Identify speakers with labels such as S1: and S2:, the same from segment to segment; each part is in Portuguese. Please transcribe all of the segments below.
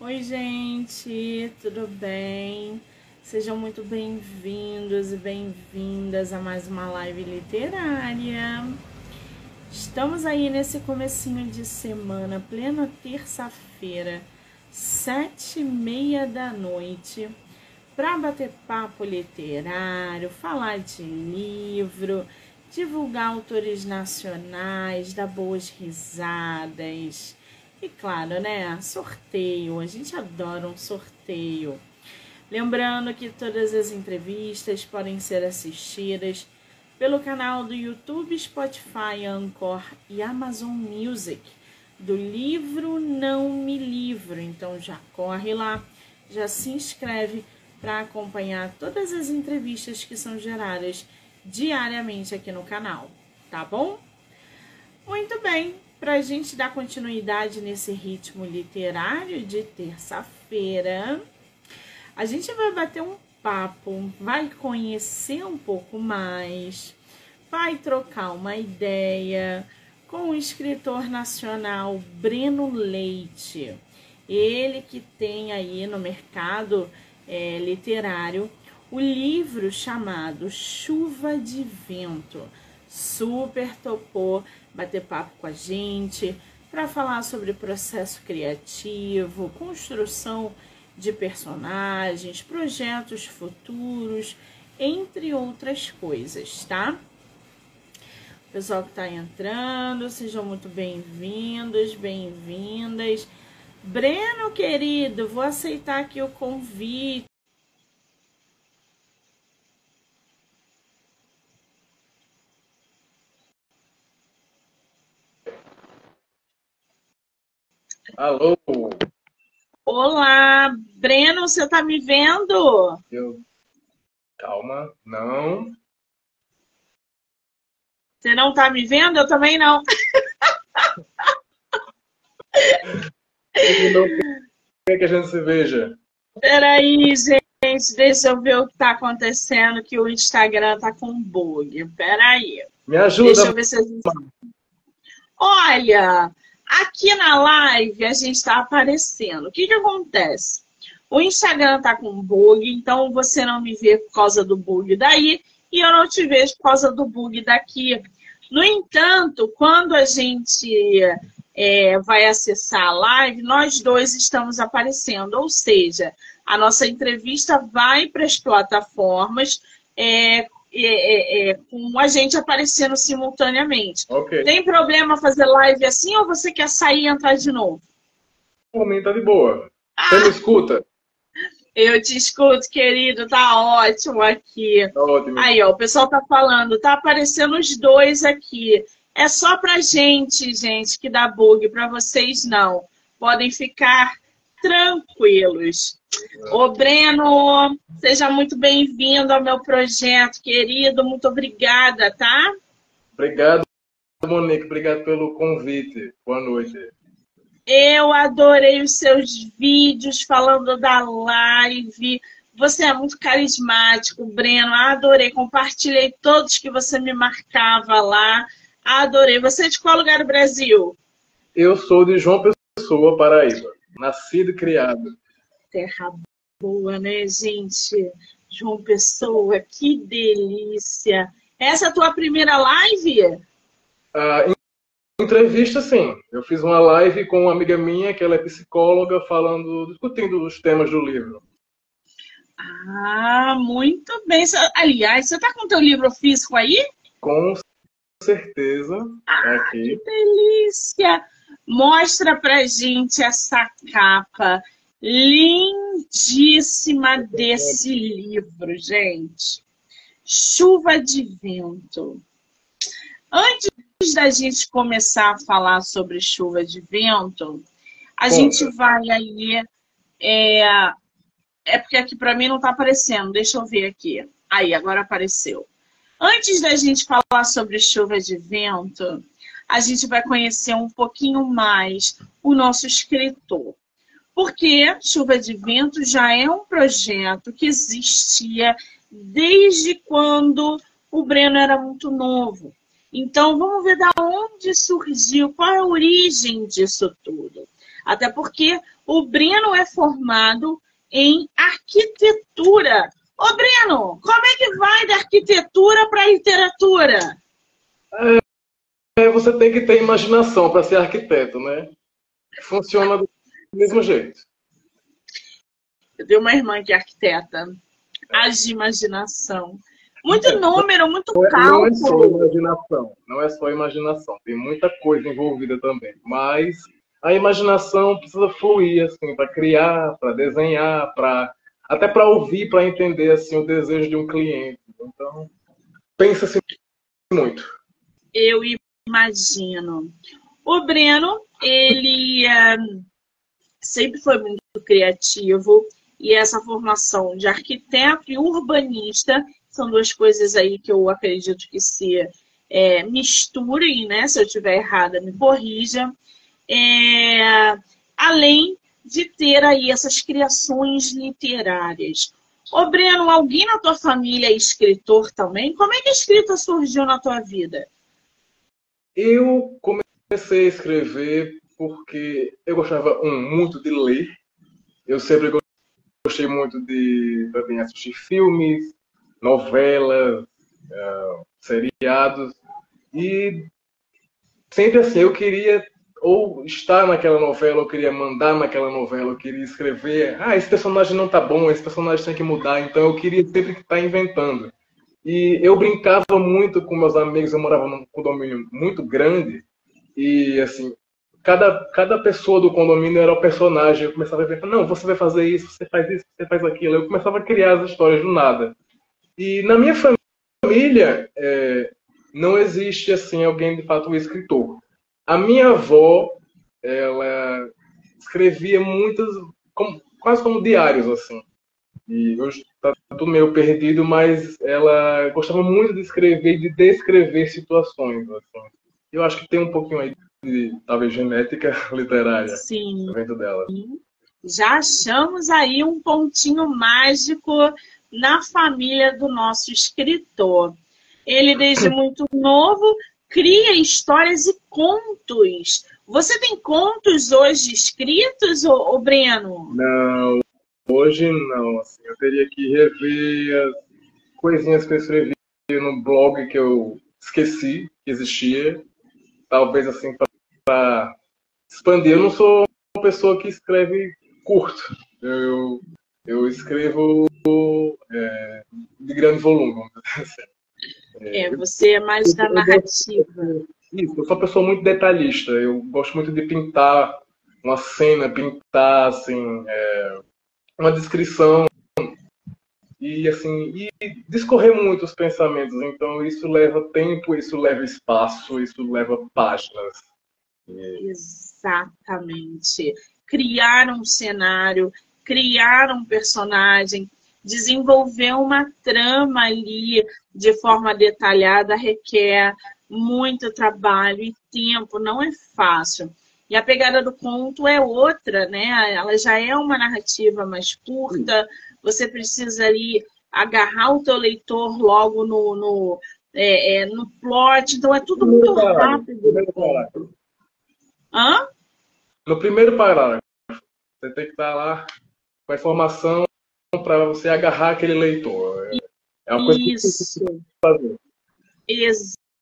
S1: Oi, gente, tudo bem? Sejam muito bem-vindos e bem-vindas a mais uma live literária. Estamos aí nesse comecinho de semana, plena terça-feira, sete e meia da noite, para bater papo literário, falar de livro, divulgar autores nacionais, dar boas risadas e claro, né? Sorteio. A gente adora um sorteio. Lembrando que todas as entrevistas podem ser assistidas pelo canal do YouTube, Spotify, Anchor e Amazon Music do livro Não Me Livro. Então já corre lá, já se inscreve para acompanhar todas as entrevistas que são geradas diariamente aqui no canal, tá bom? Muito bem, para a gente dar continuidade nesse ritmo literário de terça-feira, a gente vai bater um papo, vai conhecer um pouco mais, vai trocar uma ideia com o escritor nacional Breno Leite. Ele que tem aí no mercado é, literário o livro chamado Chuva de Vento. Super topou bater papo com a gente para falar sobre processo criativo, construção de personagens, projetos futuros, entre outras coisas, tá? O pessoal que está entrando, sejam muito bem-vindos, bem-vindas. Breno, querido, vou aceitar aqui o convite.
S2: Alô?
S1: Olá, Breno, você está me vendo?
S2: Eu... Calma, não.
S1: Você não está me vendo? Eu também não.
S2: não quer que a gente se veja.
S1: Peraí, gente, deixa eu ver o que está acontecendo, que o Instagram está com bug. Peraí.
S2: Me ajuda.
S1: Deixa eu ver se a gente... Olha, Aqui na live a gente está aparecendo. O que, que acontece? O Instagram está com bug, então você não me vê por causa do bug daí e eu não te vejo por causa do bug daqui. No entanto, quando a gente é, vai acessar a live, nós dois estamos aparecendo, ou seja, a nossa entrevista vai para as plataformas é, é, é, com a gente aparecendo simultaneamente.
S2: Okay.
S1: Tem problema fazer live assim ou você quer sair e entrar de novo?
S2: Por mim tá de boa. Ah, você me escuta?
S1: Eu te escuto, querido, tá ótimo aqui.
S2: Tá ótimo.
S1: Aí, ó, o pessoal tá falando, tá aparecendo os dois aqui. É só pra gente, gente, que dá bug, pra vocês não. Podem ficar tranquilos. Ô, Breno, seja muito bem-vindo ao meu projeto, querido. Muito obrigada, tá?
S2: Obrigado, Monique. Obrigado pelo convite. Boa noite.
S1: Eu adorei os seus vídeos falando da live. Você é muito carismático, Breno. Adorei. Compartilhei todos que você me marcava lá. Adorei. Você é de qual lugar do Brasil?
S2: Eu sou de João Pessoa, Paraíba. Nascido e criado.
S1: Terra boa, né, gente? João Pessoa, que delícia. Essa é a tua primeira live?
S2: Ah, entrevista, sim. Eu fiz uma live com uma amiga minha, que ela é psicóloga, falando, discutindo os temas do livro.
S1: Ah, muito bem. Aliás, você está com o teu livro físico aí?
S2: Com certeza.
S1: Ah, aqui. que delícia! Mostra pra gente essa capa lindíssima desse livro, gente. Chuva de Vento. Antes da gente começar a falar sobre chuva de vento, a gente vai aí. É, é porque aqui para mim não está aparecendo. Deixa eu ver aqui. Aí, agora apareceu. Antes da gente falar sobre chuva de vento, a gente vai conhecer um pouquinho mais o nosso escritor. Porque Chuva de Vento já é um projeto que existia desde quando o Breno era muito novo. Então, vamos ver da onde surgiu, qual é a origem disso tudo. Até porque o Breno é formado em arquitetura. Ô, Breno, como é que vai da arquitetura para a literatura?
S2: Você tem que ter imaginação para ser arquiteto, né? Funciona do mesmo jeito.
S1: Eu tenho uma irmã que é arquiteta. Age imaginação. Muito número, muito não cálculo.
S2: É, não é só imaginação, não é só imaginação. Tem muita coisa envolvida também. Mas a imaginação precisa fluir, assim, para criar, para desenhar, para até para ouvir, para entender assim o desejo de um cliente. Então, pensa-se muito.
S1: Eu imagino. O Breno, ele é, sempre foi muito criativo e essa formação de arquiteto e urbanista são duas coisas aí que eu acredito que se é, misturem, né? Se eu estiver errada, me corrija. É, além de ter aí essas criações literárias. Ô Breno, alguém na tua família é escritor também? Como é que a escrita surgiu na tua vida?
S2: Eu comecei a escrever porque eu gostava, um, muito de ler. Eu sempre gostei muito de também assistir filmes, novelas, uh, seriados. E sempre assim, eu queria ou estar naquela novela, eu queria mandar naquela novela, eu queria escrever. Ah, esse personagem não tá bom, esse personagem tem que mudar. Então eu queria sempre estar inventando. E eu brincava muito com meus amigos, eu morava num condomínio muito grande. E assim, cada, cada pessoa do condomínio era o personagem. Eu começava a ver, não, você vai fazer isso, você faz isso, você faz aquilo. Eu começava a criar as histórias do nada. E na minha família, é, não existe assim alguém de fato um escritor. A minha avó, ela escrevia muitas, como, quase como diários, assim. E hoje está tudo meio perdido, mas ela gostava muito de escrever e de descrever situações. Assim. Eu acho que tem um pouquinho aí de, talvez, genética literária
S1: Sim.
S2: dentro dela.
S1: Já achamos aí um pontinho mágico na família do nosso escritor. Ele, desde muito novo, cria histórias e contos. Você tem contos hoje escritos, ô, ô Breno?
S2: Não, hoje não. Assim, eu teria que rever as coisinhas que eu escrevi no blog que eu esqueci que existia. Talvez assim para expandir. Eu não sou uma pessoa que escreve curto. Eu, eu escrevo é, de grande volume.
S1: Assim. É, você é mais da narrativa.
S2: Isso, eu sou uma pessoa muito detalhista. Eu gosto muito de pintar uma cena, pintar assim, é, uma descrição e assim e discorrer muito os pensamentos. Então isso leva tempo, isso leva espaço, isso leva páginas.
S1: Exatamente. Criar um cenário, criar um personagem, desenvolver uma trama ali de forma detalhada requer muito trabalho e tempo, não é fácil. E a pegada do conto é outra, né? Ela já é uma narrativa mais curta, você precisa ali agarrar o teu leitor logo no, no, é, é, no plot, então é tudo muito rápido.
S2: No Hã? No primeiro parágrafo, você tem que estar lá com a informação para você agarrar aquele leitor.
S1: É uma coisa Isso. que fazer.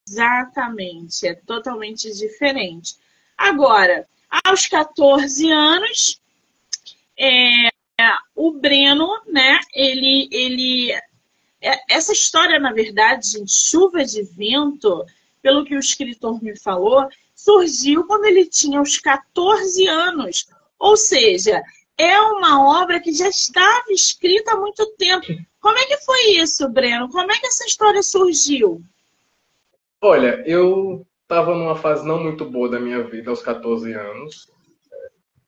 S1: Exatamente, é totalmente diferente. Agora, aos 14 anos, é, o Breno, né, ele, ele é, essa história, na verdade, gente, chuva de vento, pelo que o escritor me falou, surgiu quando ele tinha os 14 anos. Ou seja, é uma obra que já estava escrita há muito tempo. Como é que foi isso, Breno? Como é que essa história surgiu?
S2: Olha, eu estava numa fase não muito boa da minha vida aos 14 anos.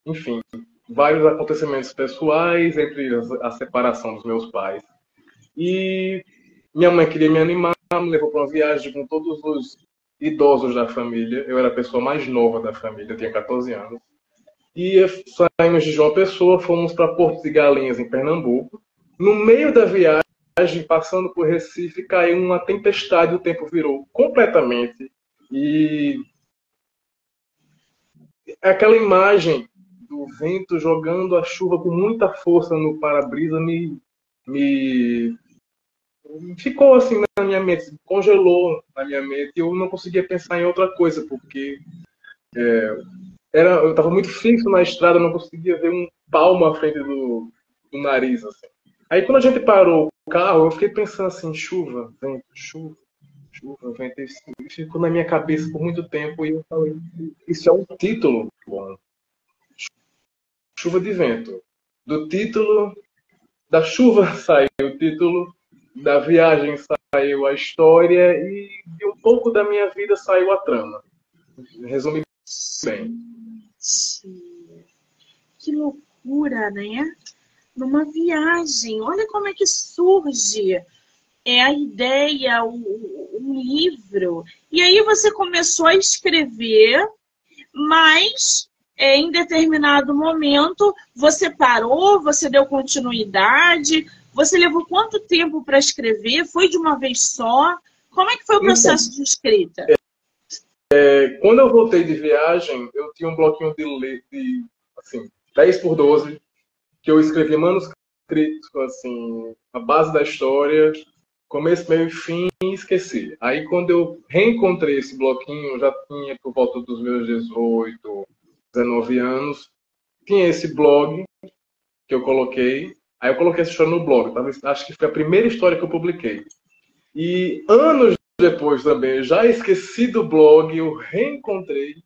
S2: Enfim, vários acontecimentos pessoais, entre a separação dos meus pais. E minha mãe queria me animar, me levou para uma viagem com todos os idosos da família. Eu era a pessoa mais nova da família, eu tinha 14 anos. E saímos de João Pessoa, fomos para Porto de Galinhas, em Pernambuco. No meio da viagem, passando por Recife, caiu uma tempestade, o tempo virou completamente. E aquela imagem do vento jogando a chuva com muita força no para-brisa me, me ficou assim na minha mente, congelou na minha mente eu não conseguia pensar em outra coisa, porque é, era, eu estava muito fixo na estrada, não conseguia ver um palmo à frente do, do nariz. Assim. Aí quando a gente parou o carro, eu fiquei pensando assim, chuva, vento, chuva, chuva, vento. Isso ficou na minha cabeça por muito tempo e eu falei, isso é um título bom. Chuva de vento. Do título da chuva saiu o título, da viagem saiu a história e de um pouco da minha vida saiu a trama. Resume bem.
S1: Que loucura, né? Numa viagem, olha como é que surge é a ideia, o, livro. E aí você começou a escrever, mas é, em determinado momento você parou, você deu continuidade. Você levou quanto tempo para escrever? Foi de uma vez só? Como é que foi o então, processo de escrita?
S2: É, quando eu voltei de viagem, eu tinha um bloquinho de, de assim, 10 por 12, que eu escrevia manuscrito, assim, a base da história, começo, meio e fim, esqueci. Aí quando eu reencontrei esse bloquinho, já tinha por volta dos meus 18, 19 anos, tinha esse blog que eu coloquei, aí eu coloquei essa história no blog, talvez, acho que foi a primeira história que eu publiquei. E anos depois também, já esqueci do blog, eu reencontrei.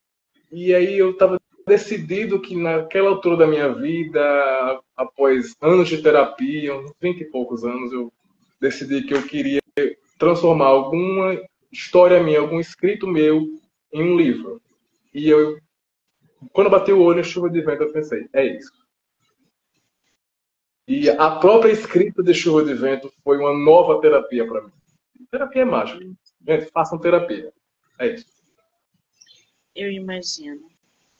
S2: E aí eu estava decidido que naquela altura da minha vida, após anos de terapia, uns 20 e poucos anos, eu decidi que eu queria transformar alguma história minha, algum escrito meu em um livro. E eu, quando bati o olho em Chuva de Vento, eu pensei, é isso. E a própria escrita de Chuva de Vento foi uma nova terapia para mim. Terapia é mágica. Gente, façam terapia. É isso.
S1: Eu imagino.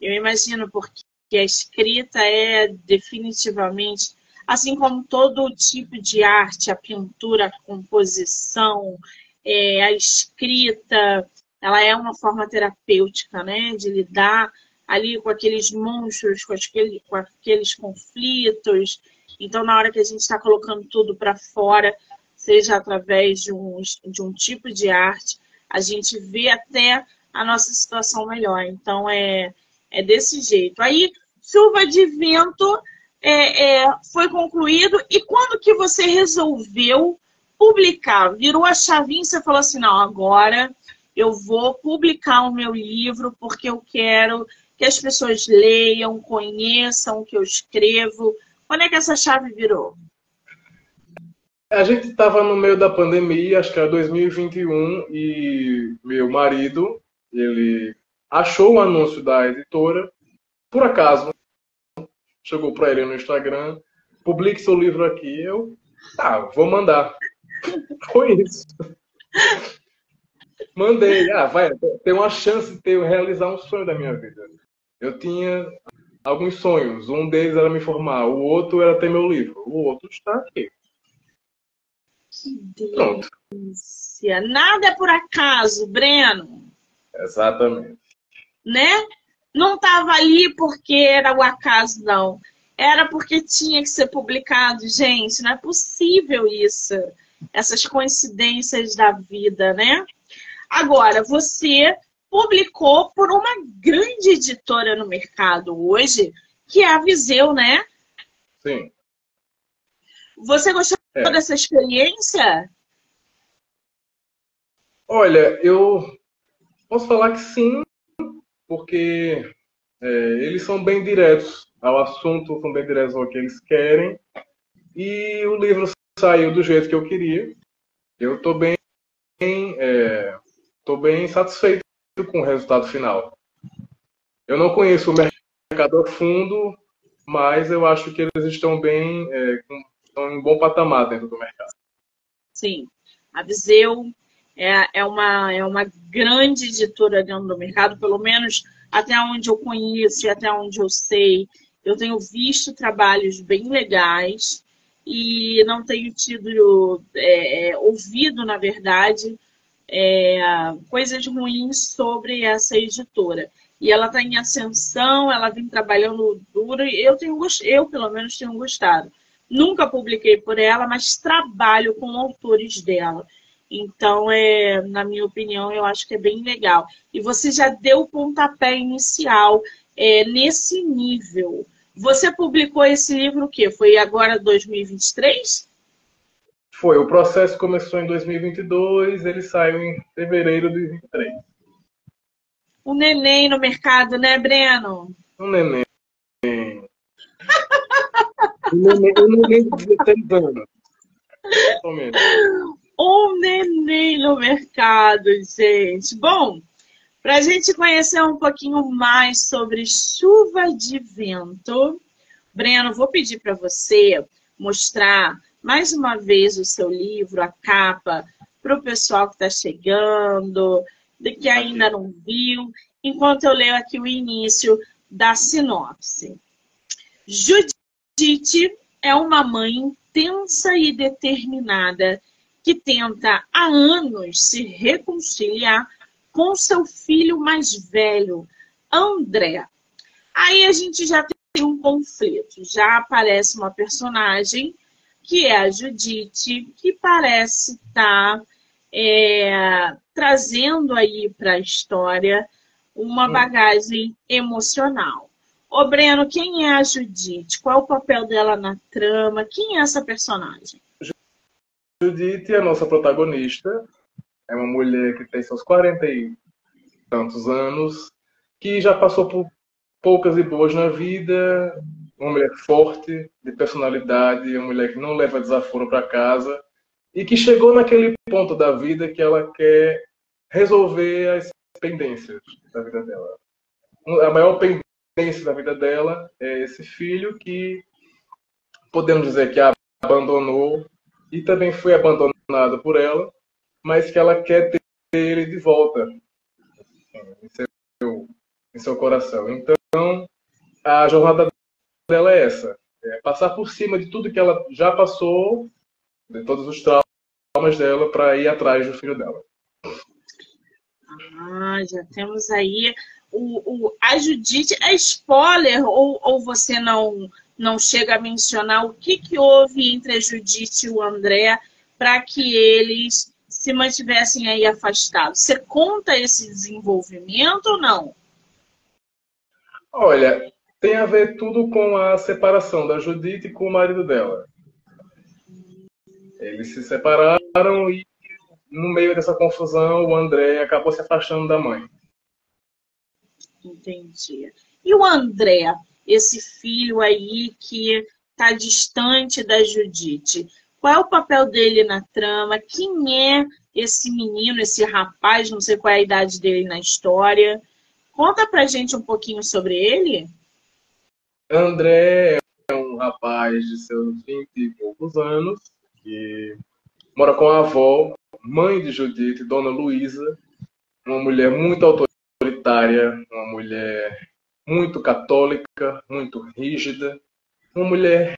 S1: Eu imagino porque a escrita é definitivamente, assim como todo tipo de arte, a pintura, a composição, é, a escrita, ela é uma forma terapêutica, né? De lidar ali com aqueles monstros, com, aquele, com aqueles conflitos. Então, na hora que a gente está colocando tudo para fora, seja através de um, de um tipo de arte, a gente vê até a nossa situação melhor. Então, é, é desse jeito. Aí, Chuva de Vento é, é, foi concluído. E quando que você resolveu publicar? Virou a chavinha e você falou assim, não, agora eu vou publicar o meu livro porque eu quero que as pessoas leiam, conheçam o que eu escrevo. Quando é que essa chave virou?
S2: A gente estava no meio da pandemia, acho que era 2021, e meu marido, ele achou o anúncio da editora, por acaso, chegou para ele no Instagram, publique seu livro aqui, eu, tá, vou mandar. Foi isso. Mandei, ah, vai, tem uma chance de ter, realizar um sonho da minha vida. Eu tinha alguns sonhos, um deles era me formar, o outro era ter meu livro, o outro está aqui.
S1: Que delícia. Nada é por acaso, Breno.
S2: Exatamente.
S1: Né? Não estava ali porque era o acaso, não. Era porque tinha que ser publicado, gente. Não é possível isso. Essas coincidências da vida, né? Agora, você publicou por uma grande editora no mercado hoje, que é a Viseu, né?
S2: Sim.
S1: Você gostou é. dessa experiência?
S2: Olha, eu posso falar que sim, porque é, eles são bem diretos ao assunto, são bem diretos ao que eles querem. E o livro saiu do jeito que eu queria. Eu estou bem, é, bem satisfeito com o resultado final. Eu não conheço o mercado a fundo, mas eu acho que eles estão bem, é, estão em bom patamar dentro do mercado.
S1: Sim, a Viseu é, é, uma, é uma grande editora dentro do mercado, pelo menos até onde eu conheço e até onde eu sei. Eu tenho visto trabalhos bem legais e não tenho tido é, é ouvido, na verdade, é, coisas ruins sobre essa editora. e ela está em ascensão, ela vem trabalhando duro, e eu tenho eu pelo menos tenho gostado. Nunca publiquei por ela, mas trabalho com autores dela. Então, é, na minha opinião, eu acho que é bem legal. E você já deu o pontapé inicial é, nesse nível. Você publicou esse livro o quê? Foi agora 2023?
S2: Foi. O processo começou em 2022, ele saiu em fevereiro de 2023.
S1: Um neném no mercado, né, Breno?
S2: Um neném. um neném, um neném de 16 anos.
S1: Um neném no mercado, gente. Bom, para a gente conhecer um pouquinho mais sobre chuva de vento, Breno, vou pedir para você mostrar mais uma vez o seu livro, a capa, para o pessoal que está chegando, que ainda não viu, enquanto eu leio aqui o início da sinopse. Judite é uma mãe intensa e determinada que tenta há anos se reconciliar com seu filho mais velho, André. Aí a gente já tem um conflito, já aparece uma personagem que é a Judite, que parece estar tá, é, trazendo aí para a história uma hum. bagagem emocional. Ô Breno, quem é a Judite? Qual é o papel dela na trama? Quem é essa personagem?
S2: Judite, a nossa protagonista, é uma mulher que tem seus 40 e tantos anos, que já passou por poucas e boas na vida, uma mulher forte, de personalidade, uma mulher que não leva desaforo para casa e que chegou naquele ponto da vida que ela quer resolver as pendências da vida dela. A maior pendência da vida dela é esse filho que podemos dizer que a abandonou e também foi abandonado por ela, mas que ela quer ter ele de volta em seu, em seu coração. Então, a jornada dela é essa: é passar por cima de tudo que ela já passou, de todos os traumas dela, para ir atrás do filho dela.
S1: Ah, já temos aí o, o, a Judite. É spoiler ou, ou você não não chega a mencionar o que, que houve entre a Judite e o André para que eles se mantivessem aí afastados. Você conta esse desenvolvimento ou não?
S2: Olha, tem a ver tudo com a separação da Judite com o marido dela. Eles se separaram e no meio dessa confusão o André acabou se afastando da mãe.
S1: Entendi. E o André, esse filho aí que está distante da Judite. Qual é o papel dele na trama? Quem é esse menino, esse rapaz? Não sei qual é a idade dele na história. Conta pra gente um pouquinho sobre ele.
S2: André é um rapaz de seus 20 e poucos anos que mora com a avó, mãe de Judite, Dona Luísa, uma mulher muito autoritária, uma mulher muito católica, muito rígida, uma mulher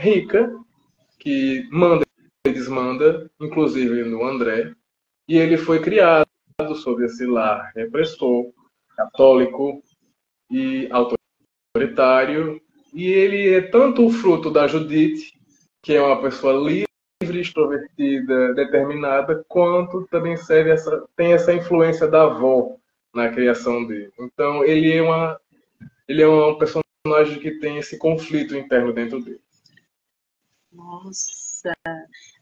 S2: rica que manda e desmanda, inclusive no André, e ele foi criado sob esse lar repressor, católico e autoritário, e ele é tanto o fruto da Judite, que é uma pessoa livre, extrovertida, determinada, quanto também serve essa, tem essa influência da avó na criação dele. Então, ele é uma ele é um personagem que tem esse conflito interno dentro dele.
S1: Nossa,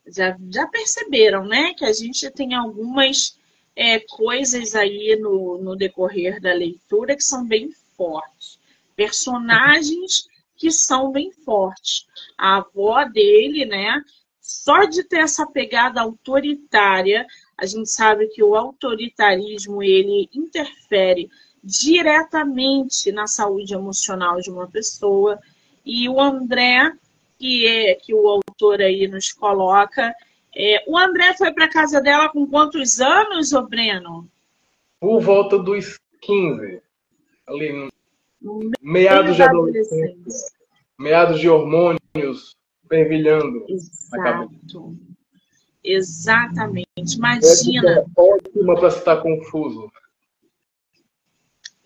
S1: já, já perceberam, né? Que a gente tem algumas é, coisas aí no, no decorrer da leitura que são bem fortes. Personagens que são bem fortes. A avó dele, né? Só de ter essa pegada autoritária, a gente sabe que o autoritarismo ele interfere diretamente na saúde emocional de uma pessoa. E o André, que é que o autor aí nos coloca, é, o André foi para casa dela com quantos anos, ô Breno?
S2: Por volta dos 15. Ali meados de adolescência. Meados de hormônios fervilhando
S1: Exato. Exatamente. Imagina.
S2: É ótima para estar confuso.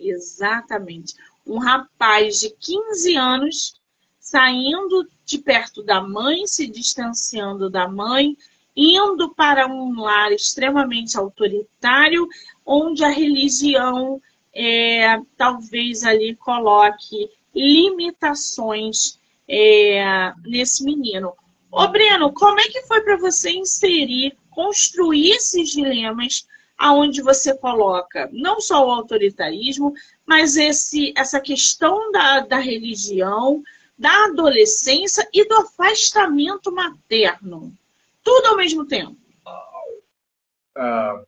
S1: Exatamente. Um rapaz de 15 anos saindo de perto da mãe, se distanciando da mãe, indo para um lar extremamente autoritário, onde a religião é, talvez ali coloque limitações é, nesse menino. Ô, Breno, como é que foi para você inserir, construir esses dilemas aonde você coloca não só o autoritarismo, mas esse, essa questão da, da religião, da adolescência e do afastamento materno? Tudo ao mesmo tempo.
S2: Ah,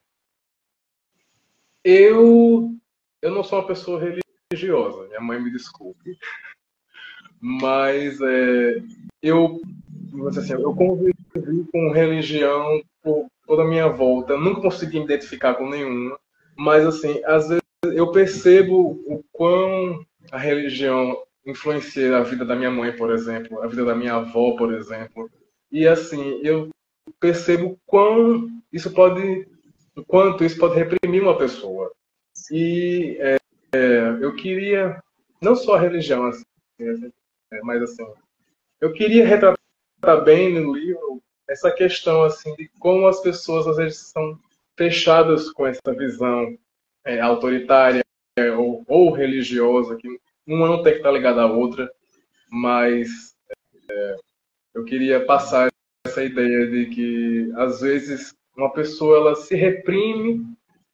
S2: eu, eu não sou uma pessoa religiosa, minha mãe me desculpe, mas é, eu, assim, eu convivi com religião por toda a minha volta, nunca consegui me identificar com nenhuma, mas assim, às vezes eu percebo o quão a religião influencia a vida da minha mãe, por exemplo, a vida da minha avó, por exemplo. E assim, eu percebo quão isso pode, quanto isso pode reprimir uma pessoa. E é, é, eu queria, não só a religião, assim, mas assim, eu queria retratar bem no livro essa questão assim de como as pessoas às vezes são fechadas com essa visão é, autoritária ou, ou, religiosa, que uma não tem que estar ligada à outra, mas é, eu queria passar essa ideia de que às vezes uma pessoa ela se reprime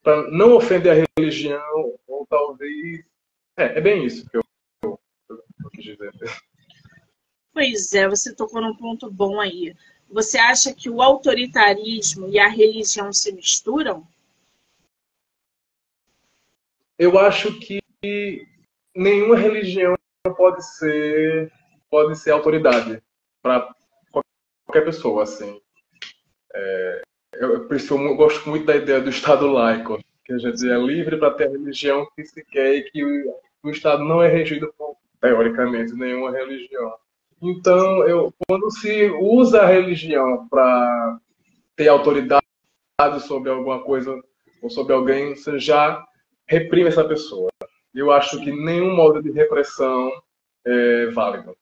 S2: para não ofender a religião ou talvez é, é bem isso que eu, eu, eu quis dizer.
S1: Pois é, você tocou num ponto bom aí. Você acha que o autoritarismo e a religião se misturam?
S2: Eu acho que nenhuma religião pode ser pode ser autoridade para qualquer pessoa, assim. É, eu, eu, gosto muito da ideia do Estado laico, que a gente é livre para ter a religião que se quer e que o, o Estado não é regido por, teoricamente, nenhuma religião. Então, eu, quando se usa a religião para ter autoridade sobre alguma coisa ou sobre alguém, você já reprime essa pessoa. Eu acho que nenhum modo de repressão é válido.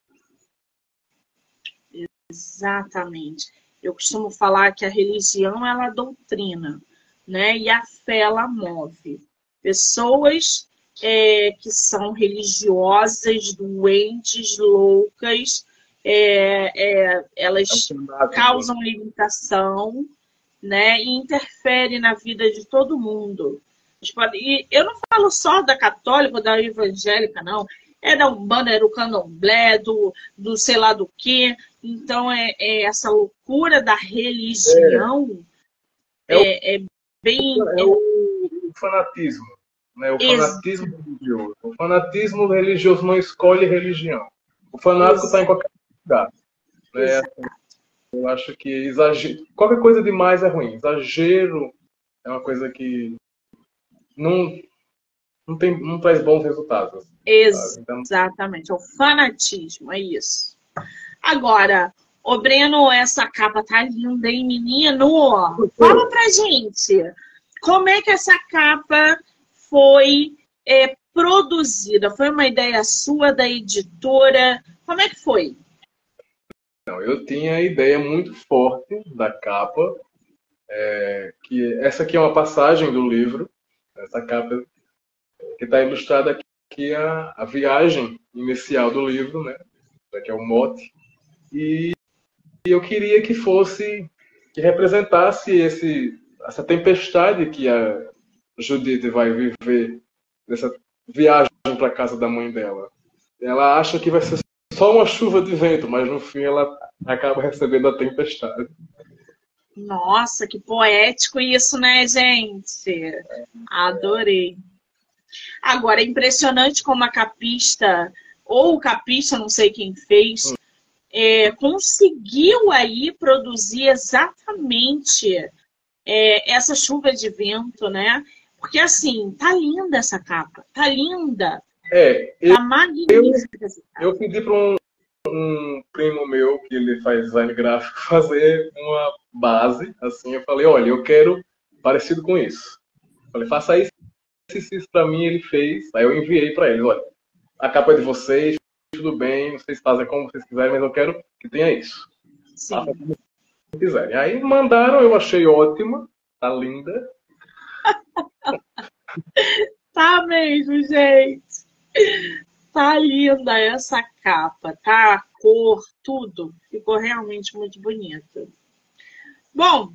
S1: Exatamente. Eu costumo falar que a religião ela doutrina, né? E a fé ela move. Pessoas é, que são religiosas, doentes, loucas, é, é, elas é causam limitação, né? E interferem na vida de todo mundo. E eu não falo só da católica, da evangélica, não é da Umbanda, é do candomblé, do, do sei lá do que. Então, é, é, essa loucura da religião é, é, é bem.
S2: É o, o fanatismo. Né? O fanatismo religioso. O fanatismo religioso não escolhe religião. O fanático está em qualquer lugar. Né? Eu acho que exagero, qualquer coisa demais é ruim. Exagero é uma coisa que não, não, tem, não traz bons resultados.
S1: Então, Exatamente, é o fanatismo, é isso. Agora, ô Breno, essa capa tá linda, hein, menino? Fala pra gente, como é que essa capa foi é, produzida? Foi uma ideia sua, da editora? Como é que foi?
S2: Não, eu tinha a ideia muito forte da capa, é, que essa aqui é uma passagem do livro, essa capa que está ilustrada aqui que a, a viagem inicial do livro, né? Que é o mote. E, e eu queria que fosse, que representasse esse, essa tempestade que a Judith vai viver, nessa viagem para casa da mãe dela. Ela acha que vai ser só uma chuva de vento, mas no fim ela acaba recebendo a tempestade.
S1: Nossa, que poético isso, né, gente? Adorei. Agora, é impressionante como a capista, ou o capista, não sei quem fez, é, conseguiu aí produzir exatamente é, essa chuva de vento, né? Porque assim, tá linda essa capa, tá linda.
S2: É, eu, tá magnífica. Eu, eu pedi para um, um primo meu, que ele faz design gráfico, fazer uma base, assim, eu falei, olha, eu quero parecido com isso. Eu falei, faça isso isso para mim, ele fez. Aí eu enviei para ele, olha, a capa é de vocês, tudo bem, vocês fazem como vocês quiserem, mas eu quero que tenha isso. Sim. Faça como quiserem. Aí mandaram, eu achei ótima, tá linda.
S1: tá mesmo, gente. Tá linda essa capa, tá? A cor, tudo. Ficou realmente muito bonito. Bom,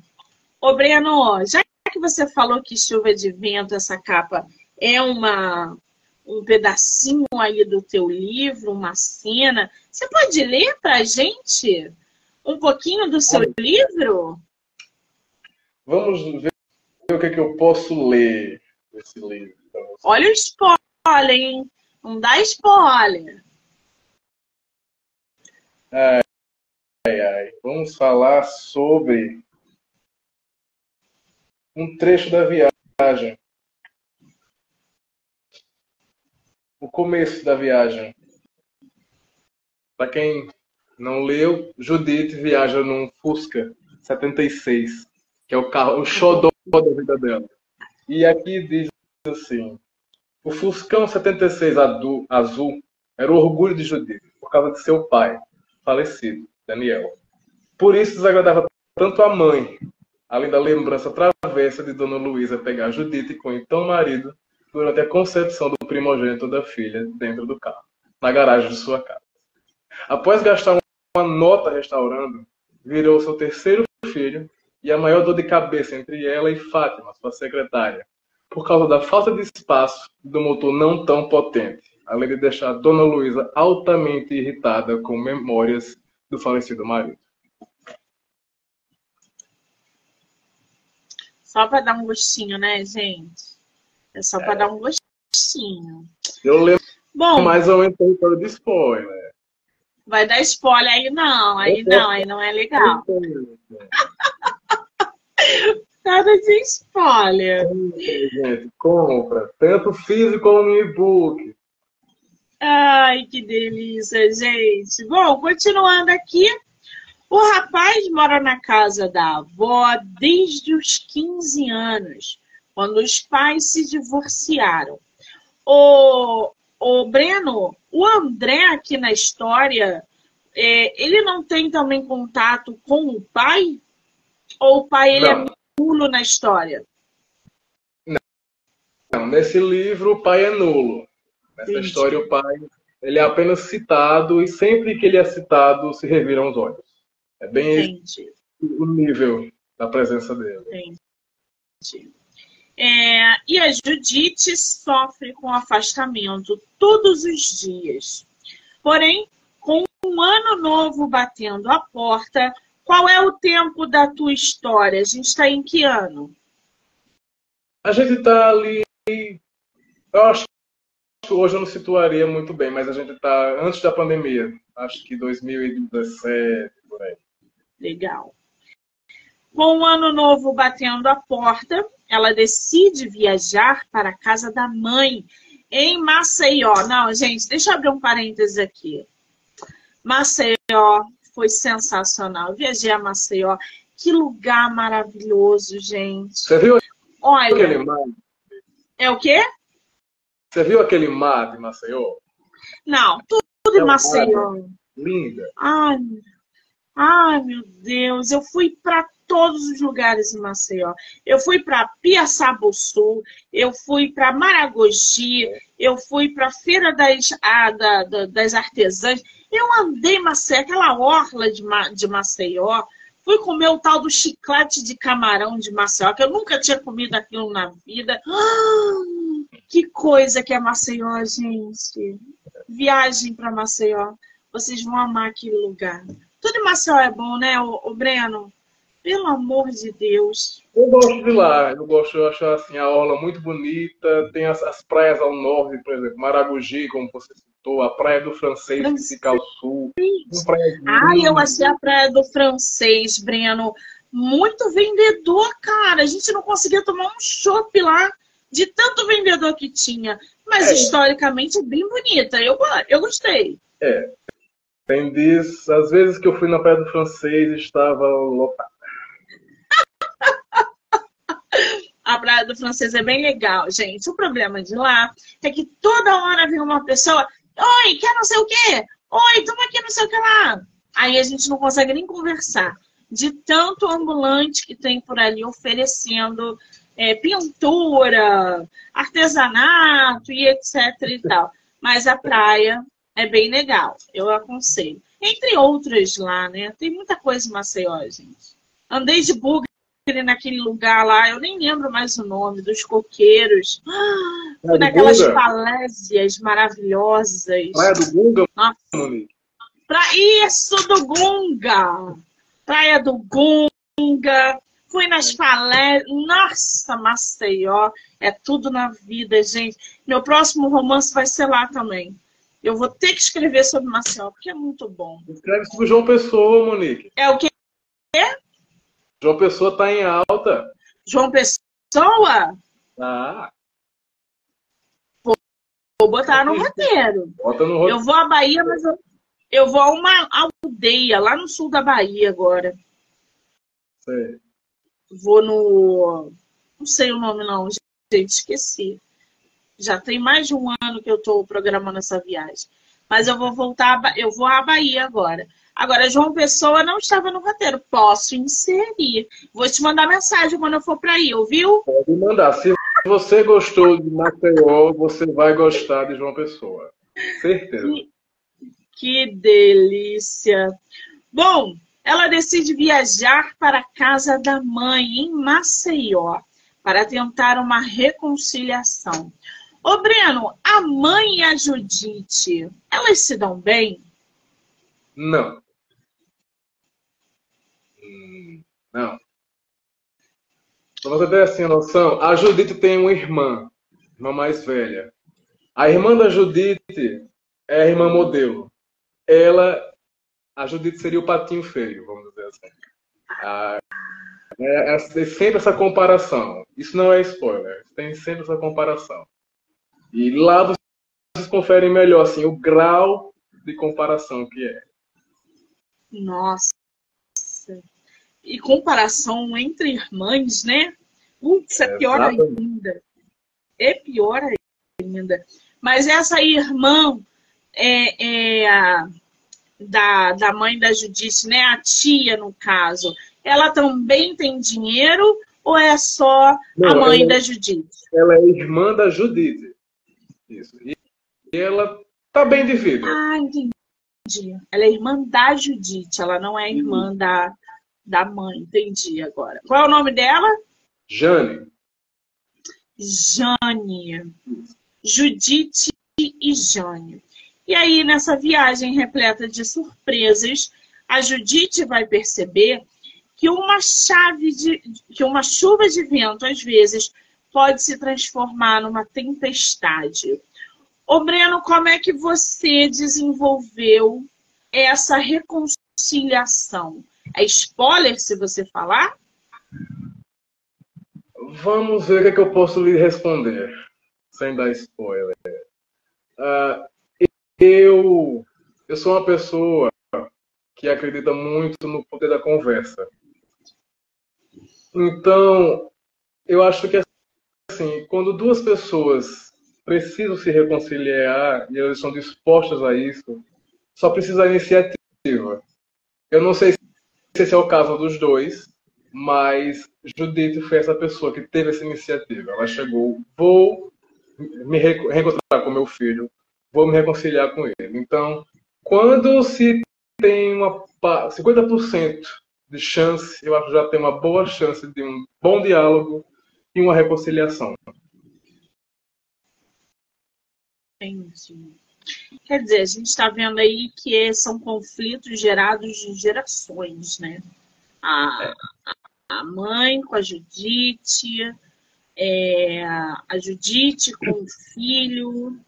S1: ô Breno, já que você falou que chuva de vento, essa capa é uma um pedacinho aí do teu livro, uma cena. Você pode ler para a gente um pouquinho do seu livro?
S2: Vamos ver o que, é que eu posso ler desse livro.
S1: Olha o spoiler, hein? Não dá spoiler.
S2: Ai, ai, ai. Vamos falar sobre um trecho da viagem. O começo da viagem. Para quem não leu, Judith viaja num Fusca 76, que é o carro, o xodó da vida dela. E aqui diz assim: o Fuscão 76 azul era o orgulho de Judith, por causa de seu pai, falecido, Daniel. Por isso desagradava tanto a mãe, além da lembrança travessa de Dona Luísa pegar Judite com então marido durante a concepção do primogênito da filha dentro do carro, na garagem de sua casa. Após gastar uma nota restaurando, virou seu terceiro filho e a maior dor de cabeça entre ela e Fátima, sua secretária, por causa da falta de espaço do motor não tão potente, além de deixar Dona Luísa altamente irritada com memórias do falecido marido.
S1: Só para dar um gostinho, né, gente? É só é. para dar um gostinho.
S2: Eu lembro Bom, mais ou menos território de spoiler.
S1: Vai dar spoiler aí não, aí não, aí não é legal. Nada de spoiler.
S2: Gente, compra, tanto físico como no e-book.
S1: Ai, que delícia, gente. Bom, continuando aqui, o rapaz mora na casa da avó desde os 15 anos, quando os pais se divorciaram. O, o Breno, o André aqui na história, é, ele não tem também contato com o pai? Ou o pai ele é nulo na história?
S2: Não. Nesse livro o pai é nulo. Nessa Entendi. história o pai ele é apenas citado e sempre que ele é citado se reviram os olhos. É bem o nível da presença dele.
S1: Entendi. É, e a Judite sofre com afastamento todos os dias. Porém, com um ano novo batendo a porta, qual é o tempo da tua história? A gente está em que ano?
S2: A gente está ali. Eu acho que hoje eu não situaria muito bem, mas a gente está antes da pandemia. Acho que 2017, por aí.
S1: Legal. Com o ano novo batendo a porta, ela decide viajar para a casa da mãe em Maceió. Não, gente, deixa eu abrir um parênteses aqui. Maceió foi sensacional. viajei a Maceió. Que lugar maravilhoso, gente.
S2: Você viu Olha, aquele mar?
S1: É o quê?
S2: Você viu aquele mar de Maceió?
S1: Não, tudo, tudo é em Maceió.
S2: Linda.
S1: Ai, Ai, meu Deus, eu fui para todos os lugares em Maceió. Eu fui para Piaçabuçu, eu fui para Maragogi, eu fui para Feira das, ah, da, da, das Artesãs. Eu andei Maceió, aquela orla de, de Maceió. Fui comer o tal do chiclete de camarão de Maceió, que eu nunca tinha comido aquilo na vida. Ah, que coisa que é Maceió, gente. Viagem para Maceió. Vocês vão amar aquele lugar. Tudo em Maceió é bom, né, o, o Breno? Pelo amor de Deus.
S2: Eu gosto de lá, eu gosto, eu acho assim, a orla muito bonita, tem as, as praias ao norte, por exemplo, Maragogi, como você citou, a praia do francês, que fica ao sul.
S1: Ah, eu achei a praia do francês, Breno, muito vendedor, cara. A gente não conseguia tomar um chopp lá de tanto vendedor que tinha. Mas é. historicamente é bem bonita. Eu, eu gostei.
S2: É, tem dias, às vezes que eu fui na Praia do Francês estava lotado.
S1: A Praia do Francês é bem legal, gente. O problema de lá é que toda hora vem uma pessoa, oi, quer não sei o quê? Oi, toma aqui não sei o que lá. Aí a gente não consegue nem conversar. De tanto ambulante que tem por ali oferecendo é, pintura, artesanato e etc e tal. Mas a praia é bem legal, eu aconselho. Entre outras lá, né? Tem muita coisa em Maceió, gente. Andei de bugre naquele lugar lá, eu nem lembro mais o nome, dos coqueiros. Ah, naquelas falésias maravilhosas.
S2: Praia do Gunga,
S1: Nossa. Pra... Isso, do Gunga! Praia do Gunga. Fui nas falésias. Nossa, Maceió. É tudo na vida, gente. Meu próximo romance vai ser lá também. Eu vou ter que escrever sobre Maceió, porque é muito bom.
S2: Escreve sobre João Pessoa, Monique.
S1: É o quê?
S2: João Pessoa tá em alta.
S1: João Pessoa?
S2: Ah.
S1: Vou botar no roteiro.
S2: Bota no roteiro.
S1: Eu vou à Bahia, mas eu, eu vou a uma aldeia lá no sul da Bahia agora.
S2: Sei.
S1: Vou no. Não sei o nome, não, gente, esqueci. Já tem mais de um ano que eu estou programando essa viagem. Mas eu vou voltar, eu vou à Bahia agora. Agora, João Pessoa não estava no roteiro. Posso inserir. Vou te mandar mensagem quando eu for para aí, ouviu?
S2: Pode mandar. Se você gostou de Maceió, você vai gostar de João Pessoa. Certeza.
S1: Que, delícia. Bom, ela decide viajar para a casa da mãe em Maceió para tentar uma reconciliação. Ô, Breno, a mãe e a Judite, elas se dão bem?
S2: Não. Hum, não. Pra você ter assim a noção, a Judite tem uma irmã, irmã mais velha. A irmã da Judite é a irmã modelo. Ela, a Judite seria o patinho feio, vamos dizer assim. A, é, é sempre essa comparação. Isso não é spoiler. Tem sempre essa comparação. E lá vocês conferem melhor assim, o grau de comparação que é.
S1: Nossa. E comparação entre irmãs, né? Putz, é, é pior ainda. É pior ainda. Mas essa irmã é, é a, da, da mãe da Judite, né? A tia, no caso. Ela também tem dinheiro ou é só Não, a mãe
S2: ela,
S1: da Judite?
S2: Ela é irmã da Judite. Isso. E ela tá bem de vida.
S1: Ah, entendi. Ela é irmã da Judite, ela não é irmã uhum. da, da mãe. Entendi agora. Qual é o nome dela?
S2: Jane.
S1: Jane. Judite e Jane. E aí, nessa viagem repleta de surpresas, a Judite vai perceber que uma chave de que uma chuva de vento às vezes pode se transformar numa tempestade. Ô Breno, como é que você desenvolveu essa reconciliação? É spoiler se você falar?
S2: Vamos ver o que, é que eu posso lhe responder, sem dar spoiler. Uh, eu, eu sou uma pessoa que acredita muito no poder da conversa. Então, eu acho que assim, quando duas pessoas precisam se reconciliar e elas estão dispostas a isso, só precisa iniciativa. Eu não sei se esse é o caso dos dois, mas Judite foi essa pessoa que teve essa iniciativa. Ela chegou, vou me reencontrar com meu filho, vou me reconciliar com ele. Então, quando se tem uma 50% de chance, eu acho que já tem uma boa chance de um bom diálogo e uma reconciliação.
S1: Entendi. Quer dizer, a gente está vendo aí que são conflitos gerados de gerações, né? A, a mãe com a Judite, é, a Judite com o filho,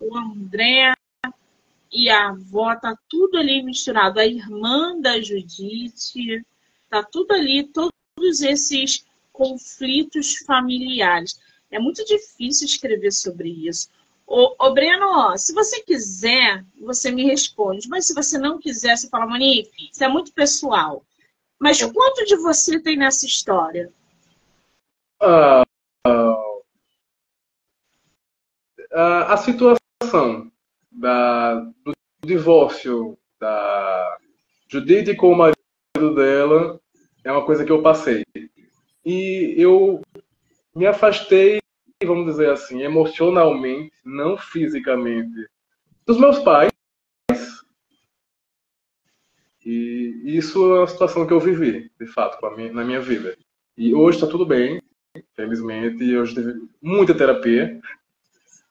S1: o André e a avó, tá tudo ali misturado. A irmã da Judite, tá tudo ali, todos esses conflitos familiares. É muito difícil escrever sobre isso. Ô, ô, Breno, se você quiser, você me responde. Mas se você não quiser, você fala, Monique, isso é muito pessoal. Mas quanto de você tem nessa história?
S2: Uh, uh, a situação da, do divórcio da Judite com o marido dela é uma coisa que eu passei. E eu me afastei vamos dizer assim, emocionalmente, não fisicamente, dos meus pais. E isso é uma situação que eu vivi, de fato, minha, na minha vida. E hoje está tudo bem, felizmente. Hoje teve muita terapia.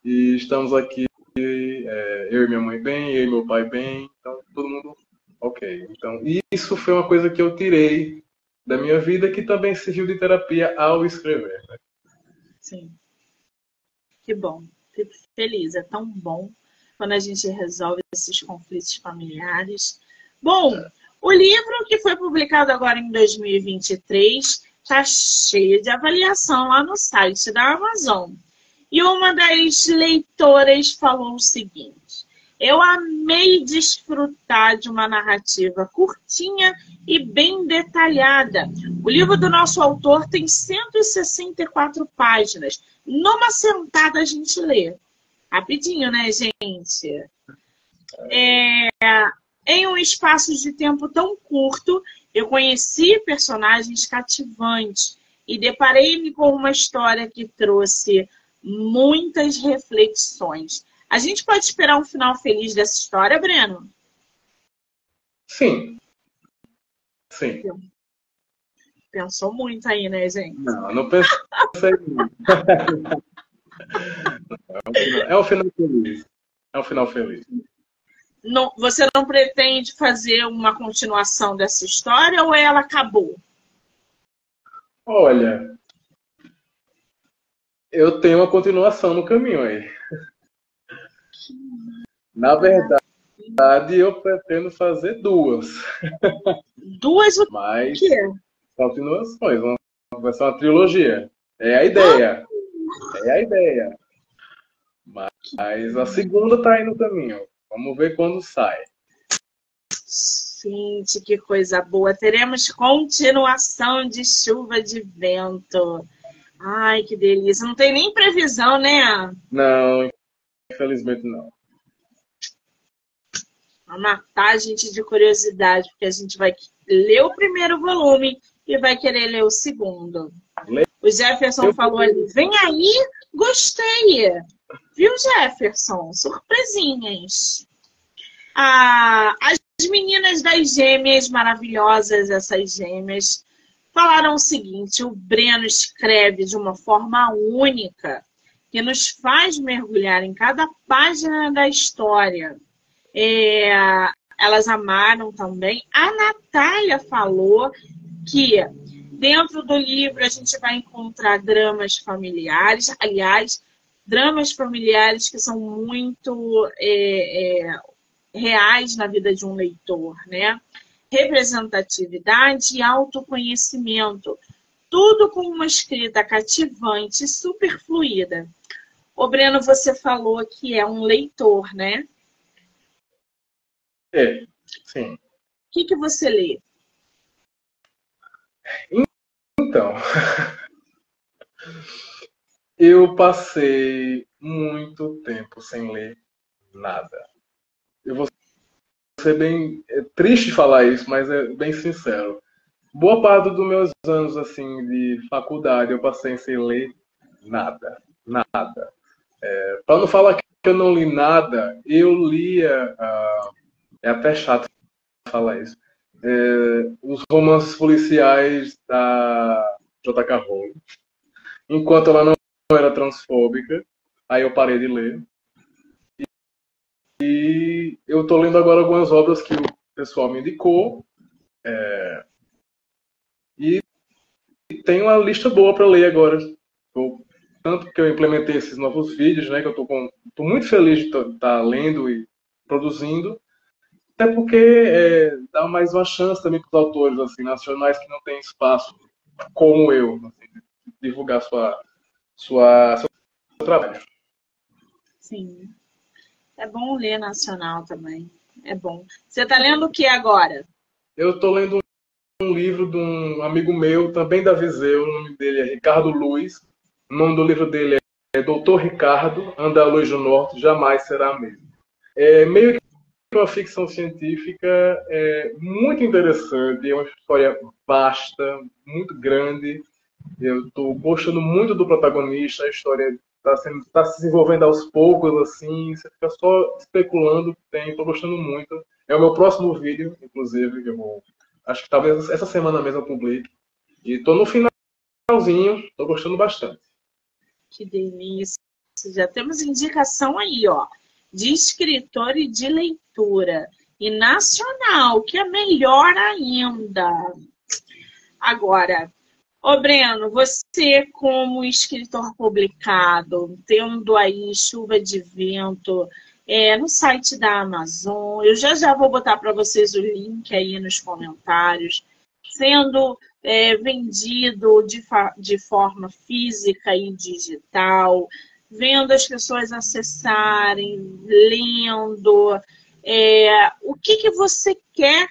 S2: E estamos aqui, é, eu e minha mãe bem, eu e meu pai bem. Então, todo mundo ok. Então, isso foi uma coisa que eu tirei da minha vida que também serviu de terapia ao escrever. Né?
S1: Sim. Que bom. Fico feliz. É tão bom quando a gente resolve esses conflitos familiares. Bom, o livro que foi publicado agora em 2023 está cheio de avaliação lá no site da Amazon. E uma das leitoras falou o seguinte: Eu amei desfrutar de uma narrativa curtinha e bem detalhada. O livro do nosso autor tem 164 páginas. Numa sentada a gente lê. Rapidinho, né, gente? É, em um espaço de tempo tão curto, eu conheci personagens cativantes e deparei-me com uma história que trouxe muitas reflexões. A gente pode esperar um final feliz dessa história, Breno?
S2: Sim. Sim.
S1: Pensou muito aí, né, gente?
S2: Não, não pensei muito. é um final feliz. É um final feliz
S1: não, você não pretende fazer uma continuação dessa história ou ela acabou?
S2: Olha, eu tenho uma continuação no caminho aí. Na verdade, eu pretendo fazer duas.
S1: Duas o
S2: Mas quê? continuações. Vai ser uma trilogia. É a ideia. É a ideia. Mas a segunda está aí no caminho. Vamos ver quando sai.
S1: Gente, que coisa boa. Teremos continuação de chuva de vento. Ai, que delícia. Não tem nem previsão, né?
S2: Não, infelizmente não.
S1: Vai matar a gente de curiosidade, porque a gente vai ler o primeiro volume e vai querer ler o segundo. O Jefferson Eu falou ali, vem aí, gostei. Viu, Jefferson? Surpresinhas. Ah, as meninas das gêmeas, maravilhosas essas gêmeas, falaram o seguinte: o Breno escreve de uma forma única, que nos faz mergulhar em cada página da história. É, elas amaram também. A Natália falou que dentro do livro a gente vai encontrar dramas familiares. Aliás, dramas familiares que são muito é, é, reais na vida de um leitor, né? Representatividade e autoconhecimento. Tudo com uma escrita cativante, super fluida. O Breno, você falou que é um leitor, né?
S2: É, sim. O
S1: que, que você lê?
S2: Então, eu passei muito tempo sem ler nada. Eu vou ser bem é triste falar isso, mas é bem sincero. Boa parte dos meus anos assim de faculdade eu passei sem ler nada, nada. É, Para não falar que eu não li nada, eu lia. Uh, é até chato falar isso. É, os romances policiais da J.K. Rowling. Enquanto ela não era transfóbica, aí eu parei de ler. E eu estou lendo agora algumas obras que o pessoal me indicou. É, e tem uma lista boa para ler agora. Tô, tanto que eu implementei esses novos vídeos, né? Que eu estou muito feliz de estar tá lendo e produzindo. Até porque é, dá mais uma chance também para os autores assim, nacionais que não têm espaço, como eu, assim, divulgar sua, sua, seu trabalho.
S1: Sim. É bom ler nacional também. É bom. Você está lendo o que agora?
S2: Eu estou lendo um livro de um amigo meu, também da Viseu. O nome dele é Ricardo Luiz. O nome do livro dele é Doutor Ricardo, Anda a Luz do Norte, Jamais Será Mesmo. É meio que uma ficção científica é muito interessante, é uma história vasta, muito grande. Eu estou gostando muito do protagonista, a história está tá se desenvolvendo aos poucos, assim, você fica só especulando que tem, estou gostando muito. É o meu próximo vídeo, inclusive, que eu vou, acho que talvez essa semana mesmo eu publique. E estou no finalzinho, estou gostando bastante.
S1: Que delícia! Já temos indicação aí, ó, de escritor e de leitura. E nacional, que é melhor ainda. Agora, ô Breno, você como escritor publicado, tendo aí chuva de vento é, no site da Amazon, eu já já vou botar para vocês o link aí nos comentários, sendo é, vendido de, de forma física e digital, vendo as pessoas acessarem, lendo. É, o que, que você quer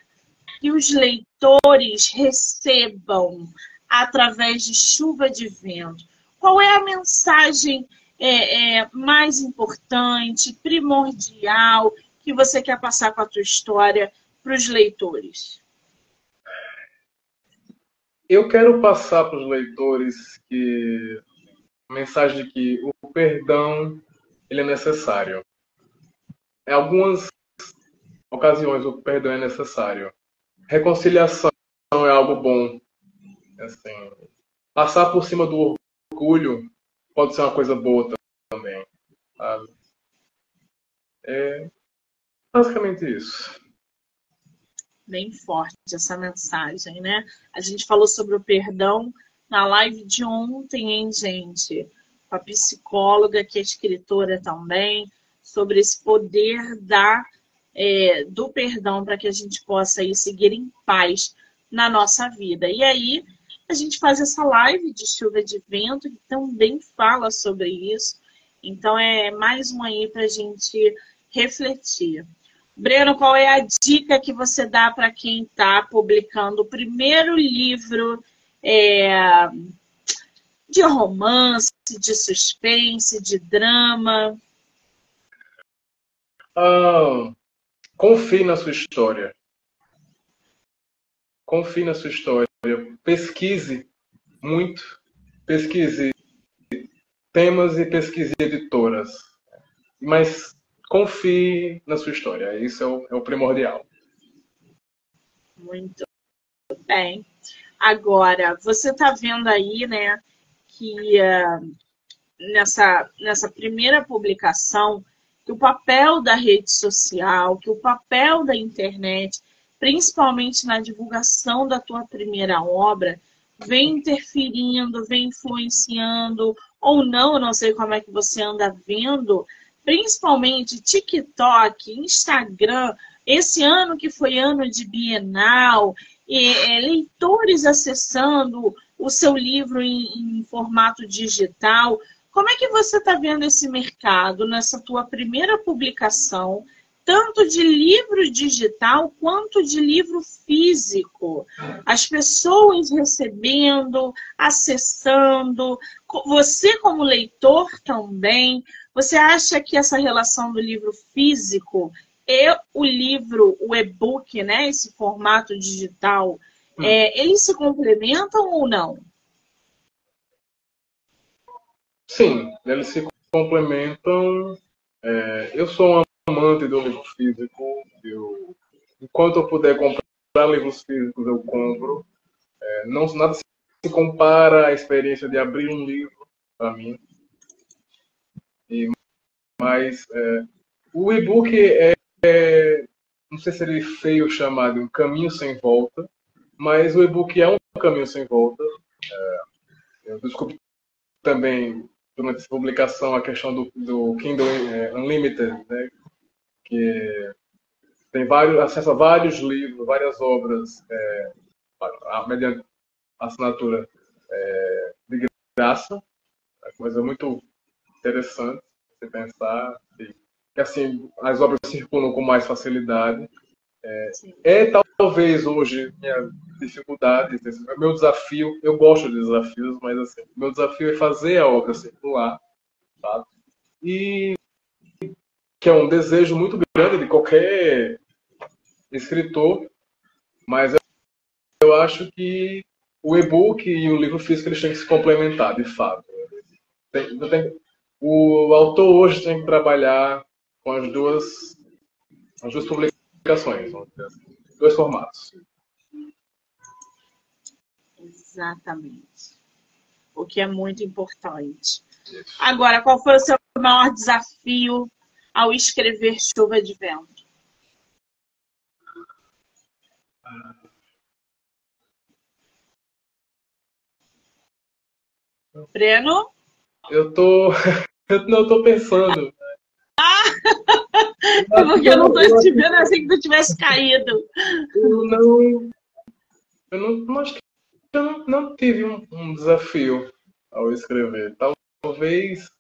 S1: que os leitores recebam através de chuva de vento? Qual é a mensagem é, é, mais importante, primordial, que você quer passar com a tua história para os leitores?
S2: Eu quero passar para os leitores que mensagem de que o perdão ele é necessário. Em algumas ocasiões o perdão é necessário. Reconciliação é algo bom. Assim, passar por cima do orgulho pode ser uma coisa boa também. Sabe? É basicamente isso
S1: bem forte essa mensagem, né? A gente falou sobre o perdão na live de ontem, hein, gente? Com a psicóloga, que é escritora também, sobre esse poder da, é, do perdão para que a gente possa aí seguir em paz na nossa vida. E aí, a gente faz essa live de chuva de vento, que também fala sobre isso. Então, é mais um aí para a gente refletir. Breno, qual é a dica que você dá para quem está publicando o primeiro livro é, de romance, de suspense, de drama?
S2: Ah, confie na sua história. Confie na sua história. Pesquise muito. Pesquise temas e pesquise editoras. Mas confie na sua história. Isso é o, é o primordial.
S1: Muito bem. Agora, você está vendo aí, né, que uh, nessa, nessa primeira publicação, que o papel da rede social, que o papel da internet, principalmente na divulgação da tua primeira obra, vem interferindo, vem influenciando, ou não, não sei como é que você anda vendo principalmente TikTok, Instagram, esse ano que foi ano de Bienal, é, leitores acessando o seu livro em, em formato digital. Como é que você está vendo esse mercado nessa tua primeira publicação, tanto de livro digital quanto de livro físico? As pessoas recebendo, acessando, você como leitor também. Você acha que essa relação do livro físico e o livro, o e-book, né, esse formato digital, hum. é, eles se complementam ou não?
S2: Sim, eles se complementam. É, eu sou um amante do livro físico. Eu, enquanto eu puder comprar livros físicos, eu compro. É, não nada se compara à experiência de abrir um livro para mim. E, mas é, o e-book é, é, não sei se ele feio chamado um caminho sem volta, mas o e-book é um caminho sem volta. É, eu descobri também durante essa publicação a questão do, do Kindle é, Unlimited, né, que tem vários a vários livros, várias obras é, mediante assinatura é, de graça, é coisa muito interessante você pensar que assim as obras circulam com mais facilidade. É, é talvez hoje minha dificuldade, meu desafio. Eu gosto de desafios, mas assim, meu desafio é fazer a obra circular fato. E que é um desejo muito grande de qualquer escritor, mas eu acho que o e-book e o livro físico eles têm que se complementar, de fato. Tem, tem, o autor hoje tem que trabalhar com as duas, as duas publicações, assim, dois formatos.
S1: Exatamente. O que é muito importante. Isso. Agora, qual foi o seu maior desafio ao escrever Chuva de Vento? Breno?
S2: Eu tô. Eu não tô pensando.
S1: É porque eu não tô te vendo assim que tu tivesse caído.
S2: Eu não. Eu não, não acho que eu não, não tive um, um, desafio ao escrever. Talvez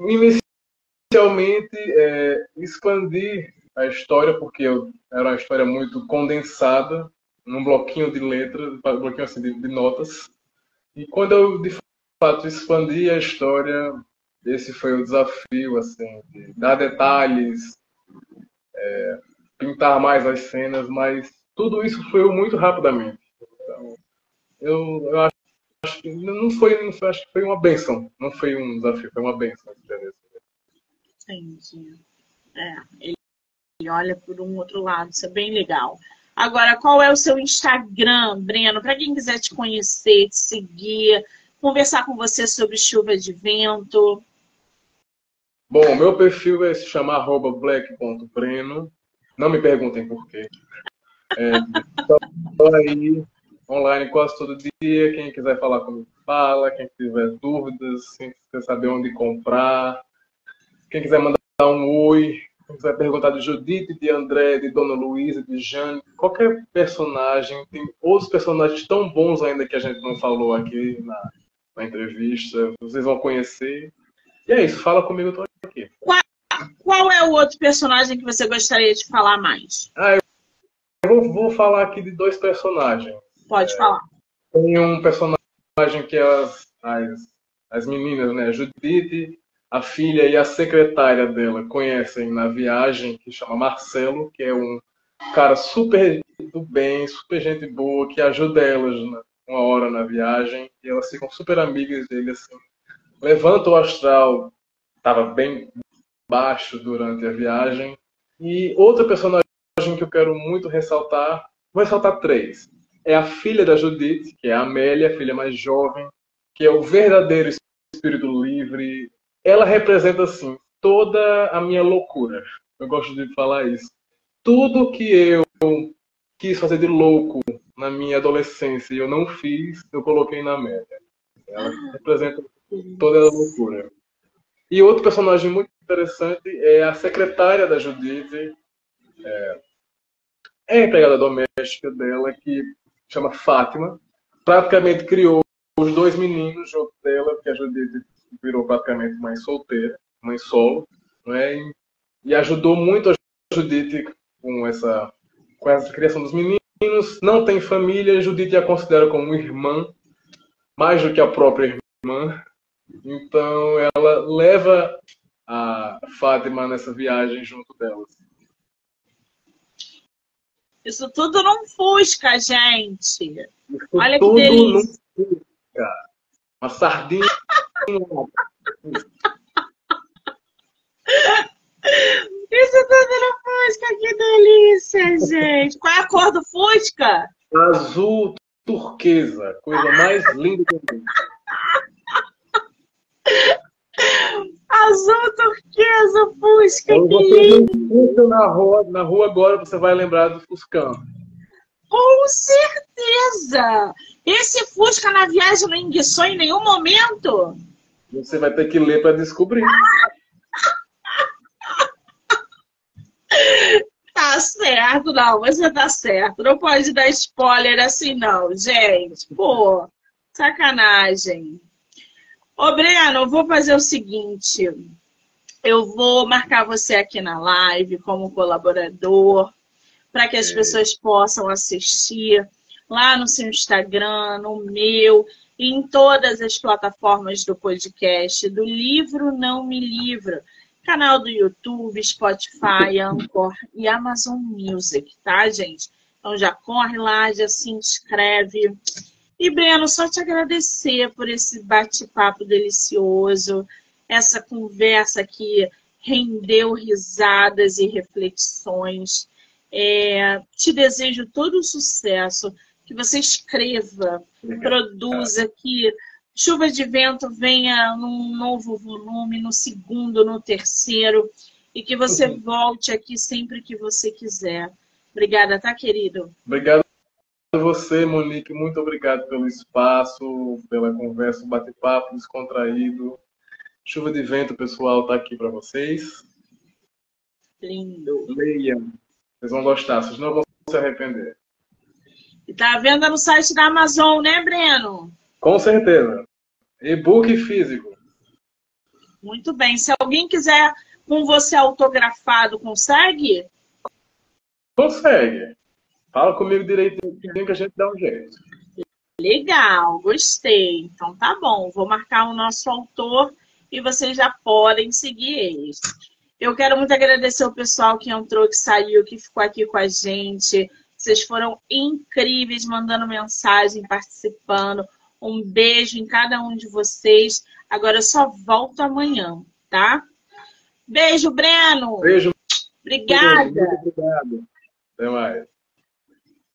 S2: inicialmente é, expandir a história, porque eu, era uma história muito condensada, num bloquinho de letras, um bloquinho assim de, de notas. E quando eu de fato expandi a história, esse foi o desafio, assim, de dar detalhes, é, pintar mais as cenas, mas tudo isso foi muito rapidamente. Então, eu, eu acho, acho, que não foi, não foi, acho que foi uma benção, não foi um desafio, foi uma benção.
S1: Entendi. É, ele, ele olha por um outro lado, isso é bem legal. Agora, qual é o seu Instagram, Breno? Para quem quiser te conhecer, te seguir, conversar com você sobre chuva de vento.
S2: Bom, meu perfil é se chamar black.breno. Não me perguntem por quê. É, estou aí, online quase todo dia. Quem quiser falar comigo, fala. Quem tiver dúvidas, quem quiser saber onde comprar. Quem quiser mandar um oi. Quem quiser perguntar de Judite, de André, de Dona Luísa, de Jane. Qualquer personagem. Tem outros personagens tão bons ainda que a gente não falou aqui na, na entrevista. Vocês vão conhecer. E é isso. Fala comigo, eu tô aqui.
S1: Qual, qual é o outro personagem que você gostaria de falar mais?
S2: Ah, eu vou, vou falar aqui de dois personagens.
S1: Pode é, falar.
S2: Tem um personagem que é as, as, as meninas, né? Judite, a filha e a secretária dela conhecem na viagem, que chama Marcelo, que é um cara super do bem, super gente boa, que ajuda elas né? uma hora na viagem, e elas ficam super amigas dele, assim. Levanta o astral estava bem baixo durante a viagem. E outra personagem que eu quero muito ressaltar, vou ressaltar três. É a filha da Judith, que é a Amélia, a filha mais jovem, que é o verdadeiro espírito livre. Ela representa, assim, toda a minha loucura. Eu gosto de falar isso. Tudo que eu quis fazer de louco na minha adolescência e eu não fiz, eu coloquei na Amélia. Ela representa toda a loucura. E outro personagem muito interessante é a secretária da Judite, é, é a empregada doméstica dela, que chama Fátima. Praticamente criou os dois meninos junto dela, porque a Judite virou praticamente mãe solteira, mãe solo, né? e, e ajudou muito a Judite com essa, com essa criação dos meninos. Não tem família, Judite a considera como irmã, mais do que a própria irmã. Então ela leva a Fátima nessa viagem junto delas.
S1: Isso tudo não Fusca, gente. Isso Olha que delícia. Fusca.
S2: Uma sardinha.
S1: Isso tudo no Fusca, que delícia, gente. Qual é a cor do Fusca?
S2: Azul turquesa, coisa mais linda eu vi.
S1: Azul turquesa, Fusca,
S2: Quando
S1: que
S2: lindo! na rua, na rua agora, você vai lembrar do Fuscão.
S1: Com certeza! Esse Fusca na viagem não enguiçou em nenhum momento?
S2: Você vai ter que ler para descobrir.
S1: Tá certo, não, você tá certo. Não pode dar spoiler assim, não, gente. Pô, sacanagem. Ô, Breno, eu vou fazer o seguinte. Eu vou marcar você aqui na live como colaborador, para que as é. pessoas possam assistir lá no seu Instagram, no meu. em todas as plataformas do podcast, do livro Não Me Livro, canal do YouTube, Spotify, Anchor e Amazon Music, tá, gente? Então já corre lá, já se inscreve. E, Breno, só te agradecer por esse bate-papo delicioso, essa conversa que rendeu risadas e reflexões. É, te desejo todo o sucesso, que você escreva, produza, que Chuva de Vento venha num novo volume, no segundo, no terceiro, e que você uhum. volte aqui sempre que você quiser. Obrigada, tá, querido?
S2: Obrigado você, Monique. Muito obrigado pelo espaço, pela conversa, bate-papo descontraído. Chuva de Vento, pessoal, tá aqui para vocês.
S1: Lindo.
S2: Leiam. Vocês vão gostar, vocês não vão se arrepender.
S1: E tá à venda no site da Amazon, né, Breno?
S2: Com certeza. E-book físico.
S1: Muito bem. Se alguém quiser com você autografado, consegue?
S2: Consegue. Fala comigo direitinho que a gente dá um jeito.
S1: Legal, gostei. Então tá bom. Vou marcar o nosso autor e vocês já podem seguir eles. Eu quero muito agradecer o pessoal que entrou, que saiu, que ficou aqui com a gente. Vocês foram incríveis mandando mensagem, participando. Um beijo em cada um de vocês. Agora eu só volto amanhã, tá? Beijo, Breno.
S2: Beijo.
S1: Obrigada.
S2: Muito obrigado. Até mais.